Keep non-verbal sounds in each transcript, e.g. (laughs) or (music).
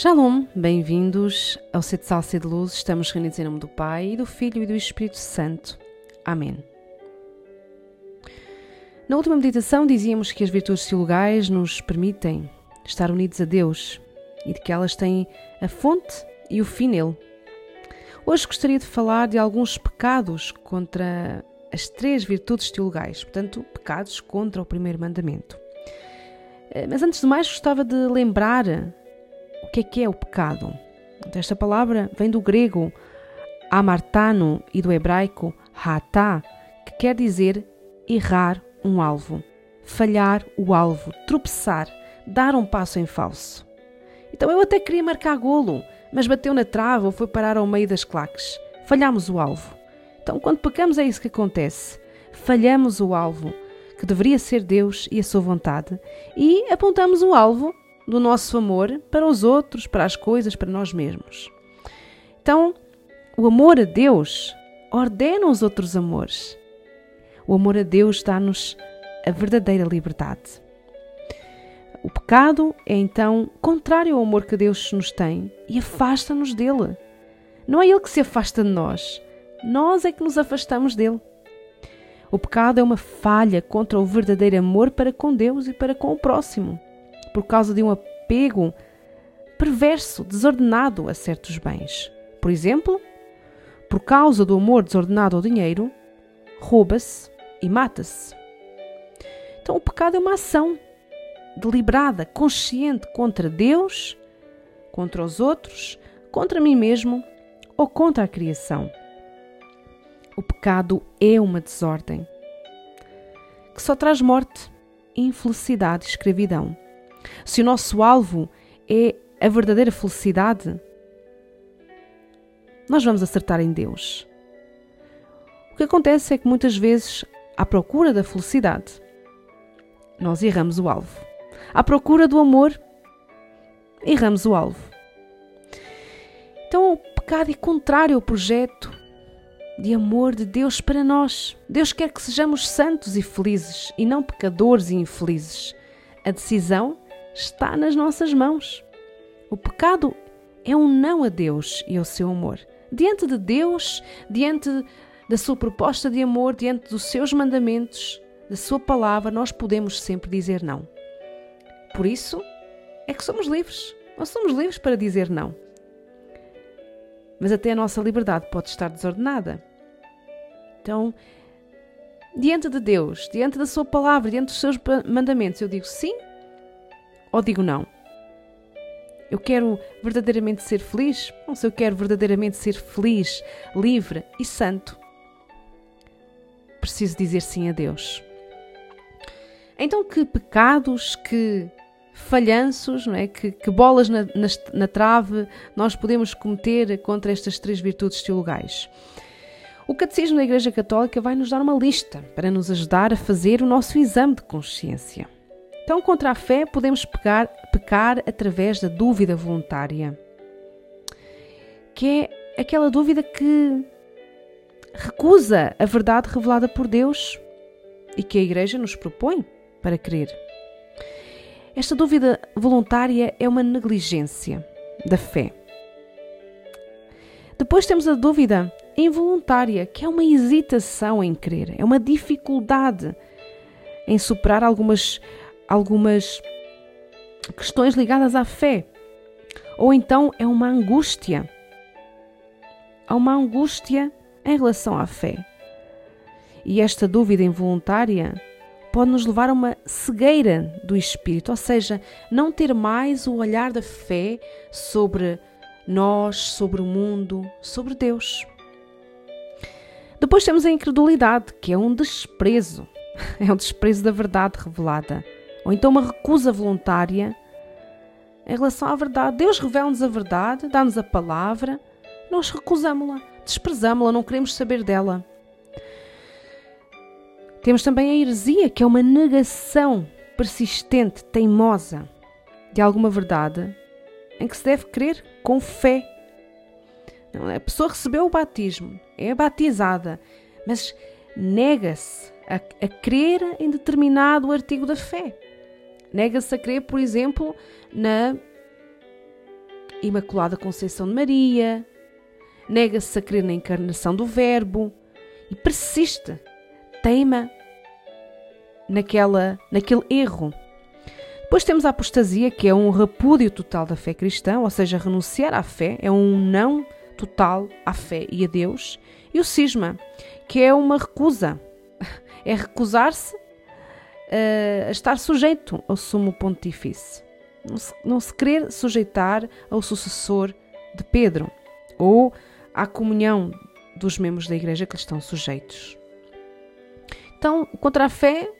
Shalom, bem-vindos ao Sete Salsa e de Luz. Estamos reunidos em nome do Pai, do Filho e do Espírito Santo. Amém. Na última meditação dizíamos que as virtudes teologais nos permitem estar unidos a Deus e de que elas têm a fonte e o fim nele. Hoje gostaria de falar de alguns pecados contra as três virtudes teologais, portanto, pecados contra o primeiro mandamento. Eh, mas antes de mais, gostava de lembrar o que é que é o pecado. Esta palavra vem do grego amartano e do hebraico hatá, que quer dizer errar um alvo, falhar o alvo, tropeçar, dar um passo em falso. Então eu até queria marcar golo, mas bateu na trave ou foi parar ao meio das claques. Falhamos o alvo. Então, quando pecamos, é isso que acontece. Falhamos o alvo, que deveria ser Deus e a sua vontade, e apontamos o alvo do nosso amor para os outros, para as coisas, para nós mesmos. Então, o amor a Deus ordena os outros amores. O amor a Deus dá-nos a verdadeira liberdade. O pecado é então contrário ao amor que Deus nos tem e afasta-nos dele. Não é Ele que se afasta de nós, nós é que nos afastamos dele. O pecado é uma falha contra o verdadeiro amor para com Deus e para com o próximo por causa de um apego perverso, desordenado a certos bens. Por exemplo, por causa do amor desordenado ao dinheiro, rouba-se e mata-se. Então, o pecado é uma ação deliberada, consciente contra Deus, contra os outros, contra mim mesmo ou contra a criação. O pecado é uma desordem que só traz morte, infelicidade e escravidão. Se o nosso alvo é a verdadeira felicidade, nós vamos acertar em Deus. O que acontece é que muitas vezes, à procura da felicidade, nós erramos o alvo. À procura do amor, erramos o alvo. Então, o pecado é contrário ao projeto de amor de Deus para nós. Deus quer que sejamos santos e felizes e não pecadores e infelizes. A decisão está nas nossas mãos. O pecado é um não a Deus e ao seu amor. Diante de Deus, diante da sua proposta de amor, diante dos seus mandamentos, da sua palavra, nós podemos sempre dizer não. Por isso é que somos livres. Nós somos livres para dizer não. Mas até a nossa liberdade pode estar desordenada. Então, diante de Deus, diante da Sua palavra, diante dos seus mandamentos, eu digo sim ou digo não? Eu quero verdadeiramente ser feliz? Bom, se eu quero verdadeiramente ser feliz, livre e santo, preciso dizer sim a Deus. Então, que pecados, que falhanços, não é? que, que bolas na, na, na trave nós podemos cometer contra estas três virtudes teologais? O Catecismo da Igreja Católica vai nos dar uma lista para nos ajudar a fazer o nosso exame de consciência. Então, contra a fé, podemos pecar, pecar através da dúvida voluntária, que é aquela dúvida que recusa a verdade revelada por Deus e que a Igreja nos propõe para crer. Esta dúvida voluntária é uma negligência da fé. Depois temos a dúvida involuntária, que é uma hesitação em crer, é uma dificuldade em superar algumas algumas questões ligadas à fé. Ou então é uma angústia. Há uma angústia em relação à fé. E esta dúvida involuntária pode nos levar a uma cegueira do espírito, ou seja, não ter mais o olhar da fé sobre nós, sobre o mundo, sobre Deus. Depois temos a incredulidade, que é um desprezo, (laughs) é um desprezo da verdade revelada ou então uma recusa voluntária em relação à verdade. Deus revela-nos a verdade, dá-nos a palavra, nós recusamos-la, desprezamos-la, não queremos saber dela. Temos também a heresia, que é uma negação persistente, teimosa, de alguma verdade em que se deve crer com fé. A pessoa recebeu o batismo, é batizada, mas nega-se a, a crer em determinado artigo da fé. Nega-se a crer, por exemplo, na Imaculada Conceição de Maria, nega-se a crer na encarnação do Verbo e persiste, teima naquela, naquele erro. Depois temos a apostasia, que é um repúdio total da fé cristã, ou seja, renunciar à fé, é um não total à fé e a Deus. E o cisma, que é uma recusa, (laughs) é recusar-se uh, a estar sujeito ao sumo pontífice. Não se, não se querer sujeitar ao sucessor de Pedro ou à comunhão dos membros da igreja que lhe estão sujeitos. Então, contra a fé,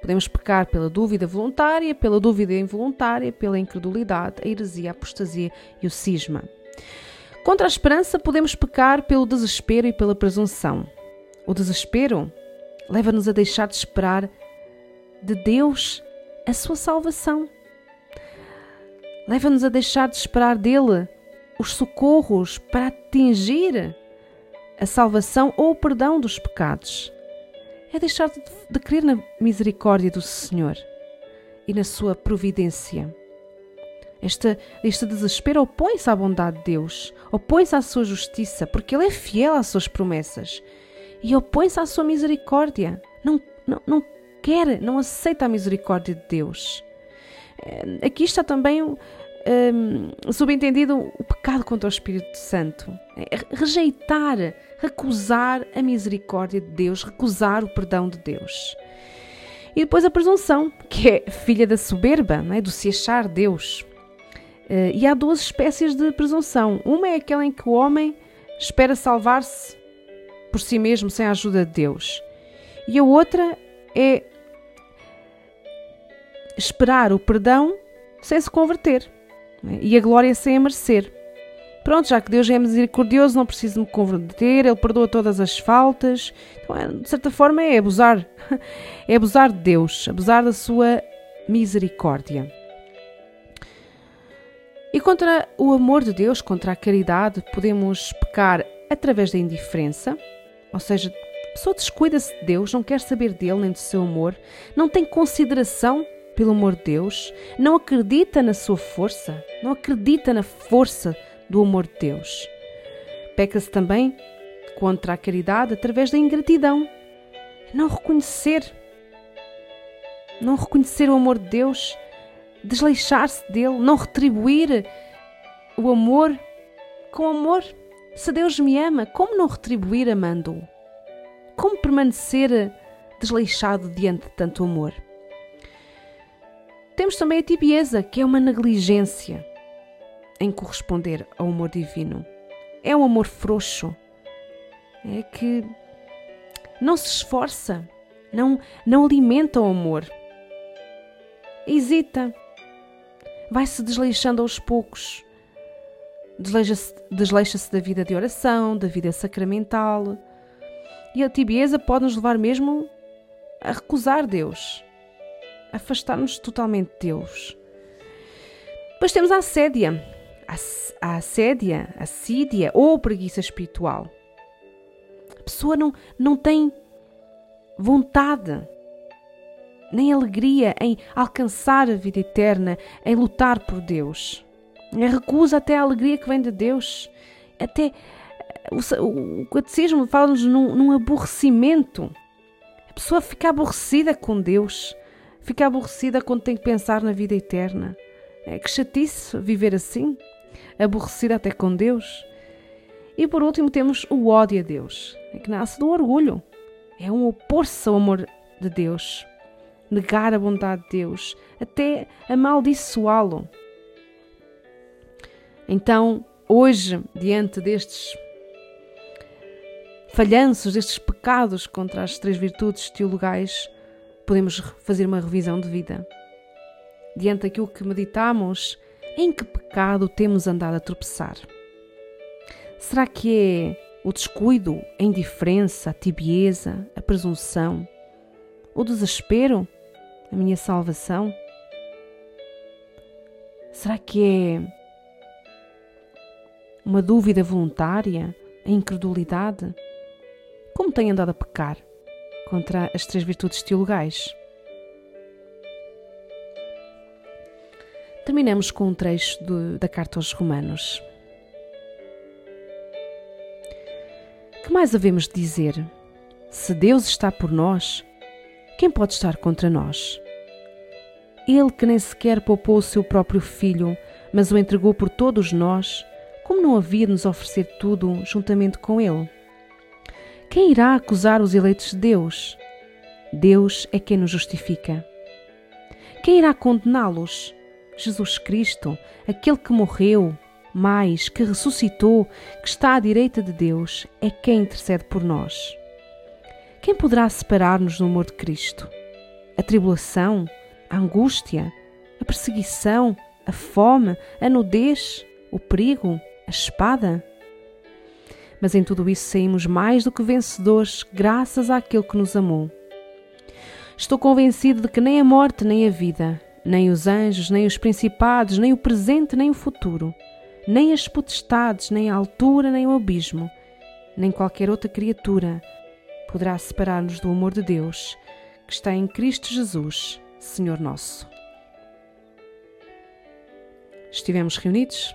podemos pecar pela dúvida voluntária, pela dúvida involuntária, pela incredulidade, a heresia, a apostasia e o cisma. Contra a esperança, podemos pecar pelo desespero e pela presunção. O desespero leva-nos a deixar de esperar de Deus a sua salvação. Leva-nos a deixar de esperar dele os socorros para atingir a salvação ou o perdão dos pecados. É deixar de, de crer na misericórdia do Senhor e na sua providência. Este, este desespero opõe-se à bondade de Deus, opõe-se à sua justiça, porque Ele é fiel às suas promessas e opõe-se à sua misericórdia. Não, não, não quer, não aceita a misericórdia de Deus. Eh, aqui está também um, subentendido o pecado contra o Espírito Santo. É rejeitar, recusar a misericórdia de Deus, recusar o perdão de Deus. E depois a presunção, que é filha da soberba, não é? do se achar Deus. Uh, e há duas espécies de presunção. Uma é aquela em que o homem espera salvar-se por si mesmo sem a ajuda de Deus. E a outra é esperar o perdão sem se converter né? e a glória sem a merecer. Pronto, já que Deus é misericordioso, não preciso me converter, Ele perdoa todas as faltas. Então, é, de certa forma, é abusar. (laughs) É abusar de Deus, abusar da sua misericórdia. E contra o amor de Deus, contra a caridade, podemos pecar através da indiferença, ou seja, a pessoa descuida-se de Deus, não quer saber dele nem do seu amor, não tem consideração pelo amor de Deus, não acredita na sua força, não acredita na força do amor de Deus. Peca-se também contra a caridade através da ingratidão, não reconhecer, não reconhecer o amor de Deus, desleixar-se dele, não retribuir o amor com amor. Se Deus me ama, como não retribuir amando-o? Como permanecer desleixado diante de tanto amor? Temos também a tibieza, que é uma negligência em corresponder ao amor divino. É um amor frouxo, é que não se esforça, não, não alimenta o amor. Hesita, vai se desleixando aos poucos, desleixa-se desleixa da vida de oração, da vida sacramental. E a tibieza pode nos levar mesmo a recusar Deus, afastar-nos totalmente de Deus. Depois temos a assédia, a, assédia, a sídia ou preguiça espiritual. A pessoa não, não tem vontade nem alegria em alcançar a vida eterna, em lutar por Deus. Recusa até a alegria que vem de Deus. Até o, o catecismo fala-nos num, num aborrecimento. A pessoa fica aborrecida com Deus, fica aborrecida quando tem que pensar na vida eterna. É que chatice viver assim, aborrecida até com Deus. E por último temos o ódio a Deus, é que nasce do orgulho. É um opor-se ao amor de Deus, negar a bondade de Deus, até amaldiçoá-lo. Então, hoje, diante destes falhanços, destes pecados contra as três virtudes teologais, podemos fazer uma revisão de vida. Diante daquilo que meditamos, em que pecado temos andado a tropeçar? Será que é o descuido, a indiferença, a tibieza, a presunção, o desespero, a minha salvação? Será que é uma dúvida voluntária, a incredulidade? Como tenho andado a pecar contra as três virtudes teologais? terminamos com um trecho da carta aos Romanos. Que mais havemos de dizer? Se Deus está por nós, quem pode estar contra nós? Ele que nem sequer poupou o seu próprio filho, mas o entregou por todos nós, como não havia de nos oferecer tudo juntamente com ele? Quem irá acusar os eleitos de Deus? Deus é quem nos justifica. Quem irá condená-los? Jesus Cristo, aquele que morreu, mais que ressuscitou, que está à direita de Deus, é quem intercede por nós. Quem poderá separar-nos do amor de Cristo? A tribulação? A angústia? A perseguição? A fome? A nudez? O perigo? A espada? Mas em tudo isso saímos mais do que vencedores, graças àquele que nos amou. Estou convencido de que nem a morte, nem a vida, nem os anjos, nem os principados, nem o presente, nem o futuro, nem as potestades, nem a altura, nem o abismo, nem qualquer outra criatura poderá separar-nos do amor de Deus que está em Cristo Jesus, Senhor nosso. Estivemos reunidos